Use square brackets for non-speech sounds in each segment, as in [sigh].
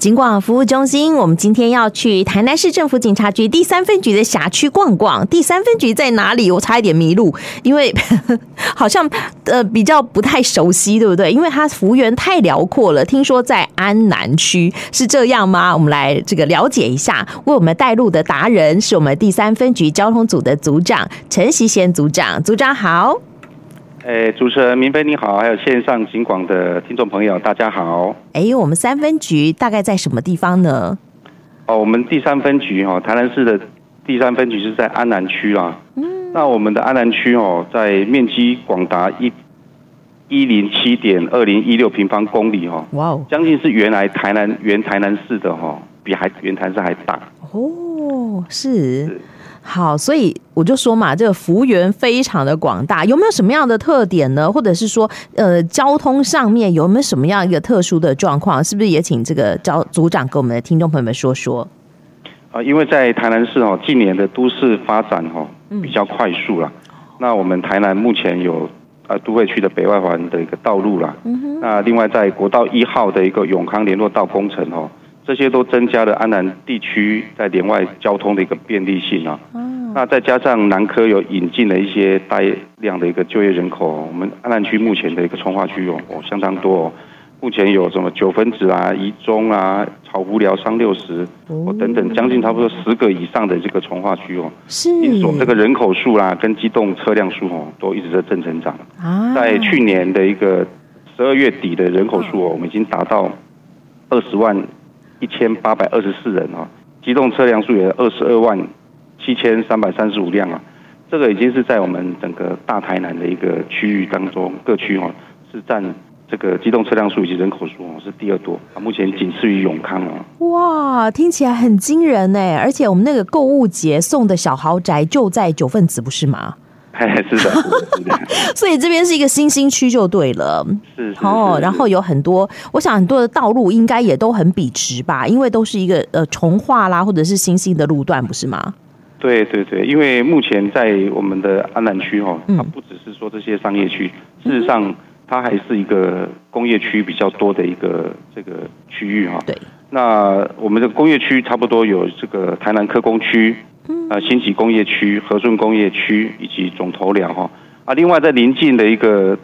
警广服务中心，我们今天要去台南市政府警察局第三分局的辖区逛逛。第三分局在哪里？我差一点迷路，[laughs] 因为呵 [laughs] 呵好像呃比较不太熟悉，对不对？因为它幅员太辽阔了。听说在安南区，是这样吗？我们来这个了解一下。为我们带路的达人是我们第三分局交通组的组长陈锡贤组长。组长好。哎，主持人明飞你好，还有线上警广的听众朋友，大家好。哎，我们三分局大概在什么地方呢？哦，我们第三分局哈，台南市的第三分局是在安南区啦。嗯。那我们的安南区哦，在面积广达一一零七点二零一六平方公里哈。哇哦。将近是原来台南原台南市的哈，比还原台市还大。哦，是。是好，所以我就说嘛，这个幅员非常的广大，有没有什么样的特点呢？或者是说，呃，交通上面有没有什么样一个特殊的状况？是不是也请这个交组长跟我们的听众朋友们说说？啊，因为在台南市哦，近年的都市发展哈比较快速了。嗯、那我们台南目前有呃都会区的北外环的一个道路啦，嗯哼。那另外在国道一号的一个永康联络道工程哦。这些都增加了安南地区在连外交通的一个便利性啊。嗯。那再加上南科有引进了一些大量的一个就业人口，我们安南区目前的一个从化区哦，相当多哦。目前有什么九分子啊、一中啊、草湖寮、商六十哦等等，将近差不多十个以上的这个从化区哦。是。因此，这个人口数啦，跟机动车辆数哦，都一直在正成长。啊。在去年的一个十二月底的人口数哦，我们已经达到二十万。一千八百二十四人啊，机动车辆数也二十二万七千三百三十五辆啊，这个已经是在我们整个大台南的一个区域当中，各区哦是占这个机动车辆数以及人口数哦是第二多啊，目前仅次于永康哦。哇，听起来很惊人呢，而且我们那个购物节送的小豪宅就在九份子，不是吗？[laughs] 是的，是的，[laughs] 所以这边是一个新兴区就对了。是，哦，然后有很多，我想很多的道路应该也都很笔直吧，因为都是一个呃重化啦，或者是新兴的路段，不是吗？对对对，因为目前在我们的安南区哈，它不只是说这些商业区，嗯、事实上它还是一个工业区比较多的一个这个区域哈。对，那我们的工业区差不多有这个台南科工区。呃，新集工业区、和顺工业区以及总头寮哈。啊，另外在邻近的一个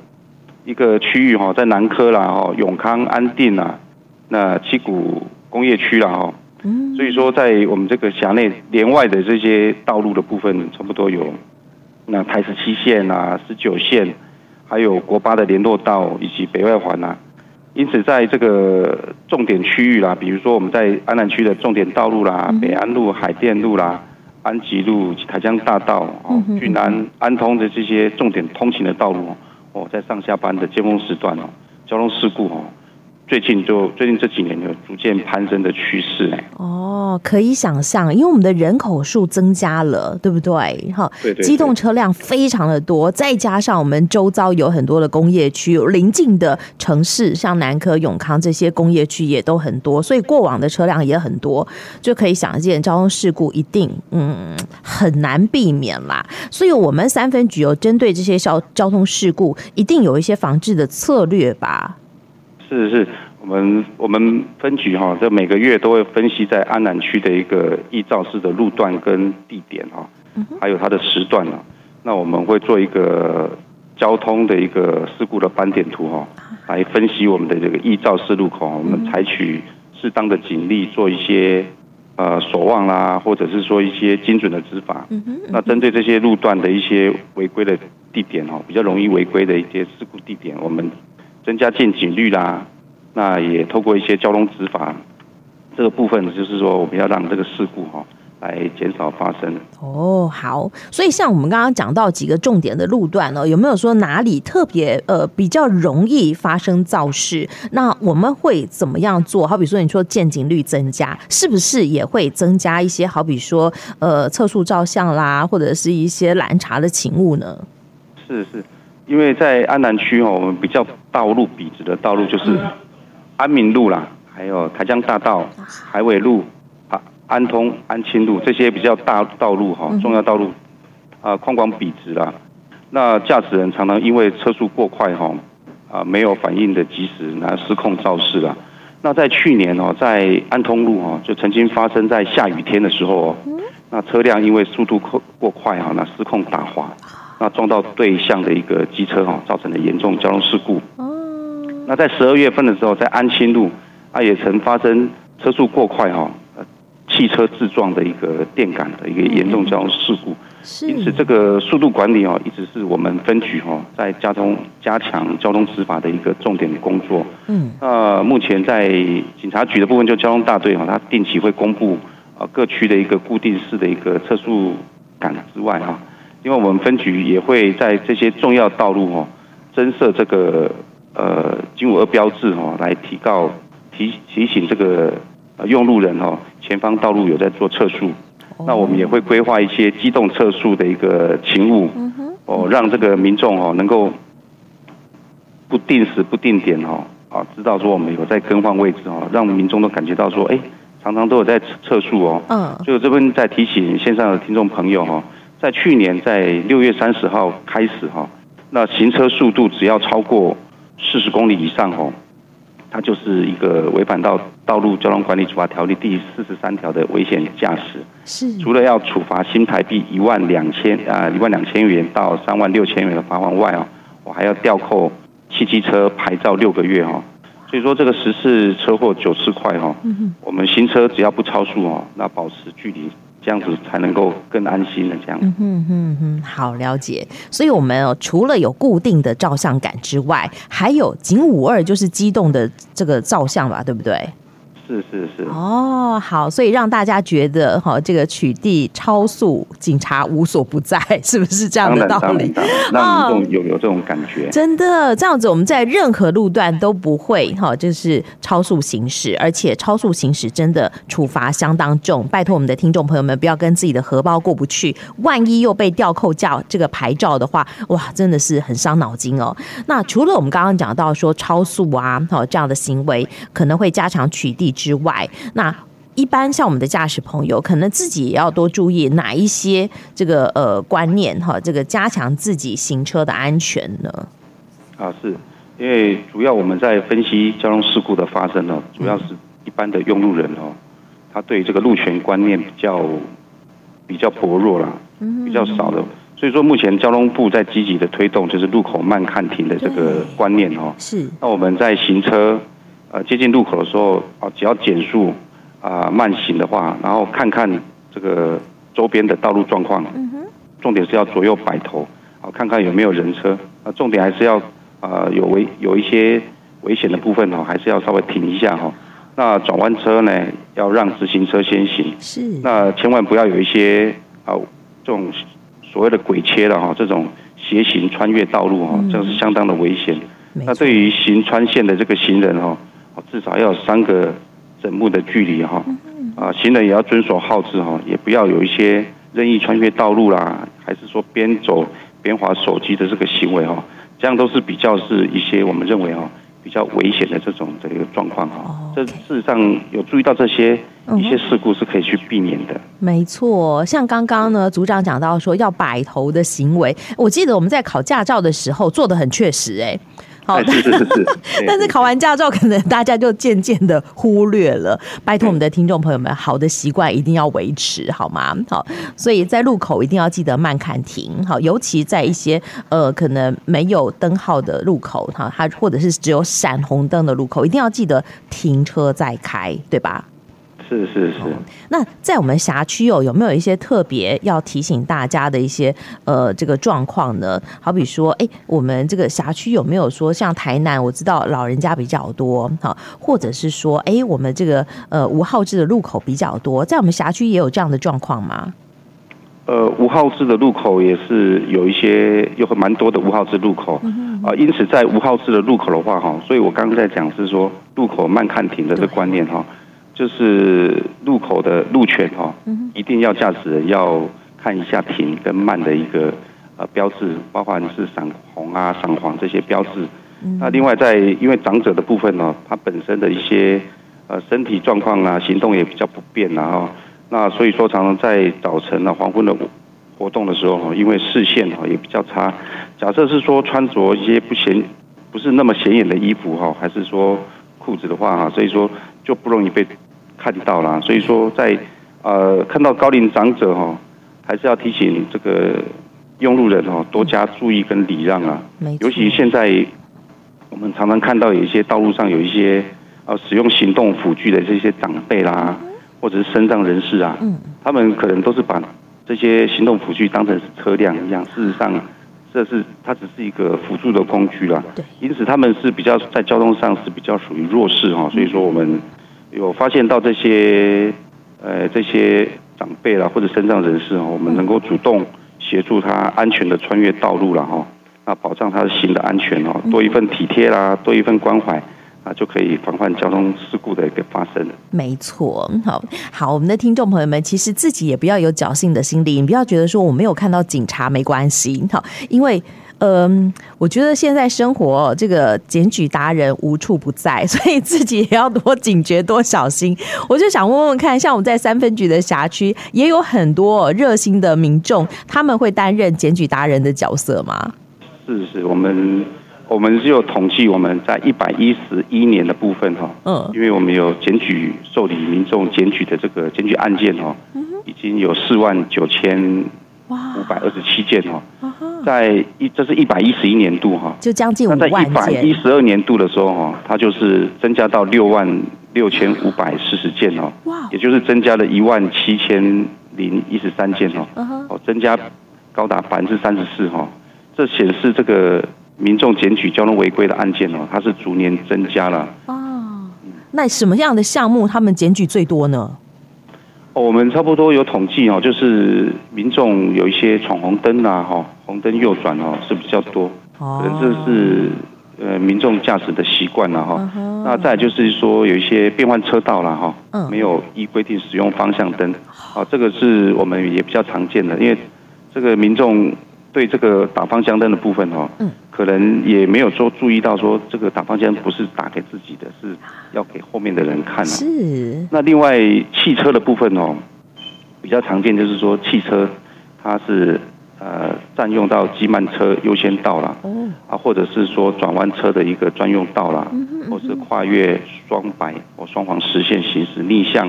一个区域哈，在南科啦哈、永康、安定啊，那七股工业区啦哈，所以说在我们这个辖内连外的这些道路的部分，差不多有那台十七线啊、十九线，还有国八的联络道以及北外环啊，因此在这个重点区域啦，比如说我们在安南区的重点道路啦，北安路、海淀路啦。安吉路、台江大道、哦，俊安、安通的这些重点通勤的道路哦，在上下班的尖峰时段哦，交通事故哦。最近就最近这几年有逐渐攀升的趋势哎。哦，可以想象，因为我们的人口数增加了，对不对？哈，对对。机动车辆非常的多，再加上我们周遭有很多的工业区，有邻近的城市，像南科、永康这些工业区也都很多，所以过往的车辆也很多，就可以想见交通事故一定嗯很难避免啦。所以我们三分局有针对这些交交通事故，一定有一些防治的策略吧。是是，我们我们分局哈，这每个月都会分析在安南区的一个易肇事的路段跟地点哈，还有它的时段呢。那我们会做一个交通的一个事故的斑点图哈，来分析我们的这个易肇事路口，我们采取适当的警力做一些呃守望啦，或者是说一些精准的执法。那针对这些路段的一些违规的地点哈，比较容易违规的一些事故地点，我们。增加见警率啦，那也透过一些交通执法这个部分，就是说我们要让这个事故哈来减少发生。哦，好，所以像我们刚刚讲到几个重点的路段呢，有没有说哪里特别呃比较容易发生肇事？那我们会怎么样做？好比说你说见警率增加，是不是也会增加一些？好比说呃测速照相啦，或者是一些拦查的勤务呢？是是。因为在安南区哦，我们比较道路笔直的道路就是安民路啦，还有台江大道、海尾路、啊安通、安清路这些比较大道路哈，重要道路啊，宽广笔直啦。那驾驶人常常因为车速过快哈，啊没有反应的及时，那失控肇事啦。那在去年哦，在安通路哦，就曾经发生在下雨天的时候哦，那车辆因为速度过过快哈，那失控打滑，那撞到对向的一个机车哈，造成了严重交通事故。那在十二月份的时候，在安清路啊，也曾发生车速过快哈，汽车自撞的一个电杆的一个严重交通事故。因此，这个速度管理哦，一直是我们分局哈在交通加强交通执法的一个重点工作。嗯，那目前在警察局的部分，就交通大队哈，它定期会公布啊各区的一个固定式的一个测速杆之外哈，因为我们分局也会在这些重要道路哦增设这个呃金五二标志哦，来提告提提醒这个用路人哦前方道路有在做测速。那我们也会规划一些机动测速的一个勤务，哦，让这个民众哦能够不定时不定点哦啊，知道说我们有在更换位置哦，让民众都感觉到说，哎，常常都有在测速哦。嗯。就这边在提醒线上的听众朋友哈，在去年在六月三十号开始哈，那行车速度只要超过四十公里以上哦。它就是一个违反到道路交通管理处罚条例第四十三条的危险驾驶，是除了要处罚新台币一万两千啊一万两千元到三万六千元的罚款外哦，我还要吊扣汽机车牌照六个月哦，所以说这个十次车祸九次快哈，我们行车只要不超速哦，那保持距离。这样子才能够更安心的这样。嗯哼哼哼，好了解。所以，我们哦除了有固定的照相杆之外，还有警五二，就是机动的这个照相吧，对不对？是是是哦，好，所以让大家觉得哈，这个取缔超速，警察无所不在，是不是这样的道理？让民众有有这种感觉。真的这样子，我们在任何路段都不会哈，就是超速行驶，而且超速行驶真的处罚相当重。拜托我们的听众朋友们，不要跟自己的荷包过不去，万一又被吊扣驾这个牌照的话，哇，真的是很伤脑筋哦。那除了我们刚刚讲到说超速啊，哈这样的行为，可能会加强取缔。之外，那一般像我们的驾驶朋友，可能自己也要多注意哪一些这个呃观念哈，这个加强自己行车的安全呢？啊，是因为主要我们在分析交通事故的发生呢，主要是一般的用路人哦，他对这个路权观念比较比较薄弱啦，比较少的，所以说目前交通部在积极的推动，就是路口慢看停的这个观念哦，是。那我们在行车。呃，接近路口的时候，啊，只要减速啊，慢行的话，然后看看这个周边的道路状况。嗯哼。重点是要左右摆头，啊，看看有没有人车。啊，重点还是要啊，有危有一些危险的部分哦，还是要稍微停一下哈。那转弯车呢，要让直行车先行。是。那千万不要有一些啊，这种所谓的鬼切了哈，这种斜行穿越道路哈，这是相当的危险。那对于行穿线的这个行人哈。至少要有三个整目的距离哈，啊，行人也要遵守号志哈，也不要有一些任意穿越道路啦，还是说边走边滑手机的这个行为哈，这样都是比较是一些我们认为哈比较危险的这种这个状况哈。这事实上有注意到这些一些事故是可以去避免的。没错，像刚刚呢组长讲到说要摆头的行为，我记得我们在考驾照的时候做的很确实哎。好，是是是，但是 [laughs] 考完驾照，可能大家就渐渐的忽略了。拜托我们的听众朋友们，好的习惯一定要维持，好吗？好，所以在路口一定要记得慢看停，好，尤其在一些呃可能没有灯号的路口，哈，它或者是只有闪红灯的路口，一定要记得停车再开，对吧？是是是，那在我们辖区哦有没有一些特别要提醒大家的一些呃这个状况呢？好比说，哎，我们这个辖区有没有说像台南，我知道老人家比较多，哈，或者是说，哎，我们这个呃五号志的路口比较多，在我们辖区也有这样的状况吗？呃，五号志的路口也是有一些，有蛮多的五号志路口啊，因此在五号志的路口的话，哈，所以我刚刚在讲是说路口慢看停的这个观念，哈。就是路口的路权哈，一定要驾驶人要看一下停跟慢的一个呃标志，包括你是闪红啊、闪黄这些标志。那另外在因为长者的部分呢，他本身的一些呃身体状况啊、行动也比较不便然后，那所以说常常在早晨啊、黄昏的活动的时候哈，因为视线哈也比较差。假设是说穿着一些不显不是那么显眼的衣服哈，还是说。裤子的话哈，所以说就不容易被看到啦。所以说在呃看到高龄长者哈，还是要提醒这个用路人哦，多加注意跟礼让啊。尤其现在我们常常看到有一些道路上有一些呃使用行动辅具的这些长辈啦，或者是身障人士啊，他们可能都是把这些行动辅具当成是车辆一样，事实上。这是它只是一个辅助的工具啦，对，因此他们是比较在交通上是比较属于弱势哈，所以说我们有发现到这些呃这些长辈啦或者身障人士哈，我们能够主动协助他安全的穿越道路了哈，那保障他的行的安全哦，多一份体贴啦，多一份关怀。啊，就可以防范交通事故的一个发生。没错，好好，我们的听众朋友们，其实自己也不要有侥幸的心理，你不要觉得说我没有看到警察没关系，好，因为嗯、呃，我觉得现在生活这个检举达人无处不在，所以自己也要多警觉、多小心。我就想问问看，像我们在三分局的辖区，也有很多热心的民众，他们会担任检举达人的角色吗？是是，我们。我们是有统计，我们在一百一十一年的部分哈，嗯，因为我们有检举受理民众检举的这个检举案件哦，已经有四万九千五百二十七件哦，在一这是一百一十一年度哈，就将近五万件。在一百一十二年度的时候哈，它就是增加到六万六千五百四十件哦，哇，也就是增加了一万七千零一十三件哦，哦，增加高达百分之三十四哈，这显示这个。民众检举交通违规的案件哦，它是逐年增加了。哦，那什么样的项目他们检举最多呢？哦，我们差不多有统计哦，就是民众有一些闯红灯啊，哈，红灯右转哦是比较多，可能这是呃民众驾驶的习惯了哈。那再就是说有一些变换车道了哈，没有依规定使用方向灯，啊，这个是我们也比较常见的，因为这个民众。对这个打方向灯的部分哦，嗯，可能也没有说注意到说这个打方向不是打给自己的，是要给后面的人看啊。是。那另外汽车的部分哦，比较常见就是说汽车它是呃占用到机慢车优先道啦，哦，啊，或者是说转弯车的一个专用道啦，嗯哼嗯哼，或是跨越双白或双黄实线行驶逆向，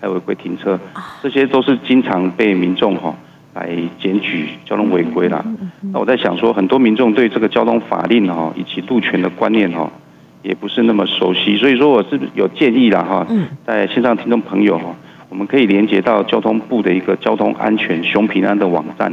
还有违规停车，这些都是经常被民众哈。来检举交通违规啦。那我在想说，很多民众对这个交通法令哈以及路权的观念哈，也不是那么熟悉。所以说，我是有建议啦哈，在线上听众朋友哈，我们可以连接到交通部的一个交通安全熊平安的网站。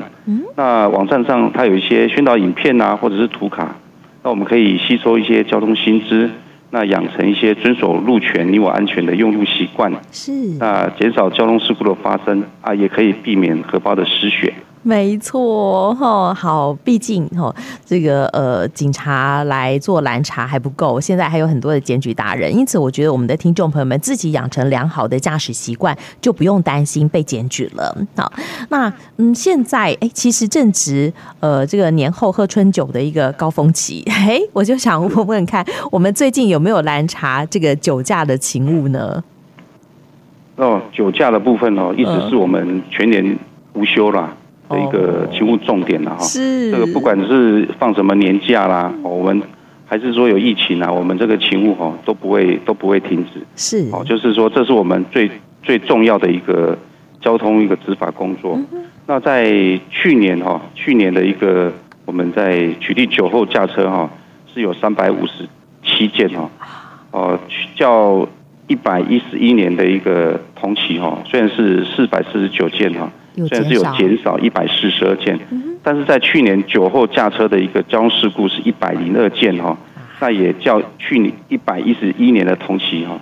那网站上它有一些宣导影片啊，或者是图卡，那我们可以吸收一些交通新知。那养成一些遵守路权、你我安全的用路习惯，是那减少交通事故的发生啊，也可以避免荷包的失血。[laughs] 没错，哈好，毕竟哈这个呃警察来做拦查还不够，现在还有很多的检举达人，因此我觉得我们的听众朋友们自己养成良好的驾驶习惯，就不用担心被检举了。好，那嗯现在哎其实正值呃这个年后喝春酒的一个高峰期，[laughs] 哎我就想问问看，我们最近有没有拦查这个酒驾的勤务呢？哦，酒驾的部分哦，一直是我们全年无休啦。的一个勤务重点了哈，是。这个不管是放什么年假啦，我们还是说有疫情啊，我们这个勤务哈都不会都不会停止，是。哦，就是说这是我们最最重要的一个交通一个执法工作。那在去年哈，去年的一个我们在取缔酒后驾车哈是有三百五十七件哈，哦，较一百一十一年的一个同期哈，虽然是四百四十九件哈。虽然是有减少一百四十二件，但是在去年酒后驾车的一个交通事故是一百零二件哈，那也较去年一百一十一年的同期哈，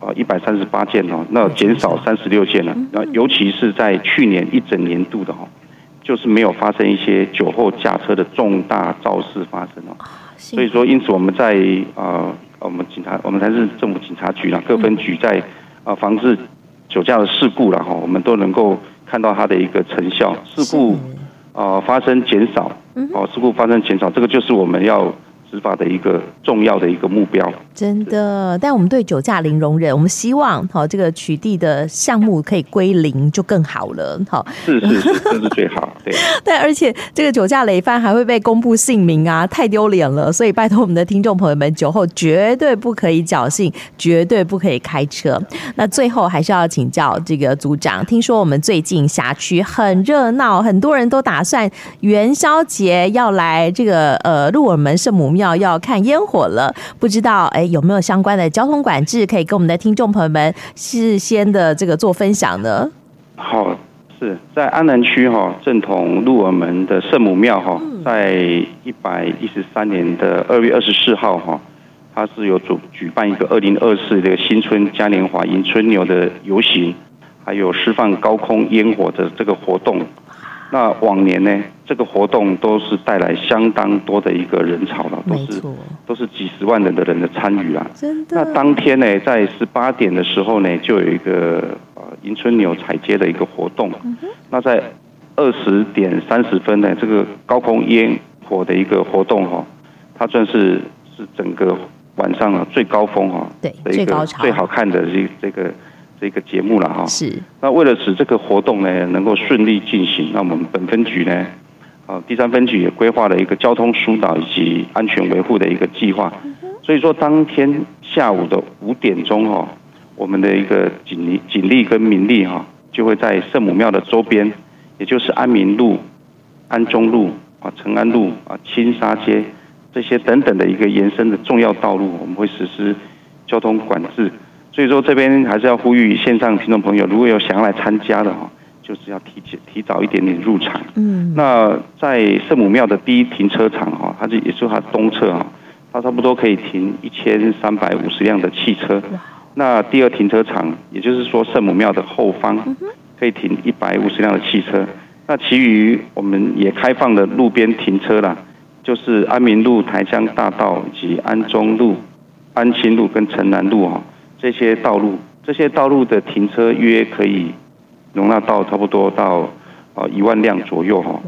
啊一百三十八件哦，那减少三十六件了。那尤其是在去年一整年度的哈，就是没有发生一些酒后驾车的重大肇事发生哦。所以说，因此我们在呃我们警察，我们才是政府警察局啦，各分局在呃防治酒驾的事故了哈，我们都能够。看到它的一个成效，事故啊、呃、发生减少，哦，事故发生减少，这个就是我们要执法的一个重要的一个目标，真的。但我们对酒驾零容忍，我们希望好这个取缔的项目可以归零就更好了。好，是是是，这是最好。[laughs] 对。但而且这个酒驾累犯还会被公布姓名啊，太丢脸了。所以拜托我们的听众朋友们，酒后绝对不可以侥幸，绝对不可以开车。那最后还是要请教这个组长，听说我们最近辖区很热闹，很多人都打算元宵节要来这个呃鹿耳门圣母庙要看烟火了，不知道哎有没有相关的交通管制可以跟我们的听众朋友们事先的这个做分享呢？好，是在安南区哈，正统鹿耳门的圣母庙哈，在一百一十三年的二月二十四号哈，它是有主举办一个二零二四的新春嘉年华迎春牛的游行，还有释放高空烟火的这个活动。那往年呢，这个活动都是带来相当多的一个人潮了，都是都是几十万人的人的参与啊。真的。那当天呢，在十八点的时候呢，就有一个呃迎春牛踩街的一个活动。嗯、那在二十点三十分呢，这个高空烟火的一个活动哈，它算是是整个晚上啊最高峰哈，对，最高潮，最好看的这这个。这个节目了哈，是。那为了使这个活动呢能够顺利进行，那我们本分局呢，啊，第三分局也规划了一个交通疏导以及安全维护的一个计划。所以说，当天下午的五点钟哈，我们的一个警力、警力跟民力哈，就会在圣母庙的周边，也就是安民路、安中路啊、成安路啊、青沙街这些等等的一个延伸的重要道路，我们会实施交通管制。所以说这边还是要呼吁线上听众朋友，如果有想要来参加的哈，就是要提前提早一点点入场。嗯，那在圣母庙的第一停车场哈，它就也是它东侧哈，它差不多可以停一千三百五十辆的汽车。那第二停车场，也就是说圣母庙的后方，可以停一百五十辆的汽车。那其余我们也开放了路边停车啦，就是安民路、台江大道以及安中路、安清路跟城南路哈。这些道路，这些道路的停车约可以容纳到差不多到呃一万辆左右哈，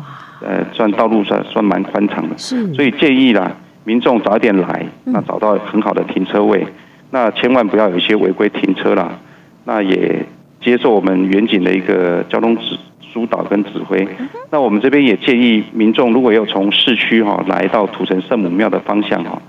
呃，算道路算算蛮宽敞的，是，所以建议啦，民众早一点来，那找到很好的停车位，那千万不要有一些违规停车啦，那也接受我们远景的一个交通指疏导跟指挥，那我们这边也建议民众如果要从市区哈来到土城圣母庙的方向哈，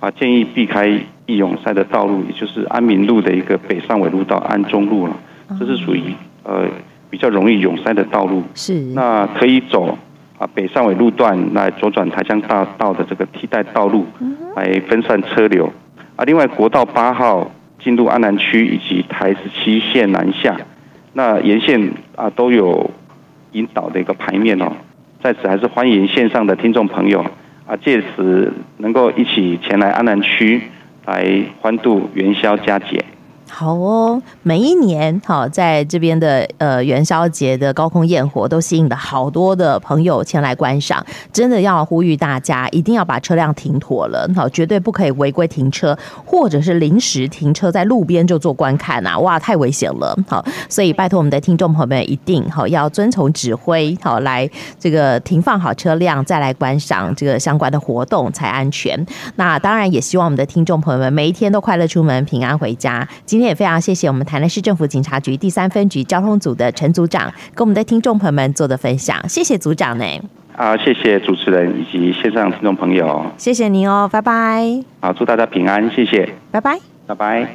啊，建议避开。易永塞的道路，也就是安民路的一个北上纬路到安中路了，这是属于呃比较容易涌塞的道路。是，那可以走啊北上纬路段来左转台江大道的这个替代道路，来分散车流。啊，另外国道八号进入安南区以及台十七线南下，那沿线啊都有引导的一个牌面哦。在此还是欢迎线上的听众朋友啊，届时能够一起前来安南区。来欢度元宵佳节。好哦，每一年好在这边的呃元宵节的高空焰火都吸引了好多的朋友前来观赏，真的要呼吁大家一定要把车辆停妥了，好，绝对不可以违规停车，或者是临时停车在路边就做观看呐、哇，太危险了，好，所以拜托我们的听众朋友们一定好要遵从指挥，好来这个停放好车辆再来观赏这个相关的活动才安全。那当然也希望我们的听众朋友们每一天都快乐出门，平安回家。天也非常谢谢我们台南市政府警察局第三分局交通组的陈组长跟我们的听众朋友们做的分享，谢谢组长呢。啊，谢谢主持人以及线上听众朋友，谢谢您哦，拜拜。好，祝大家平安，谢谢，拜拜，拜拜。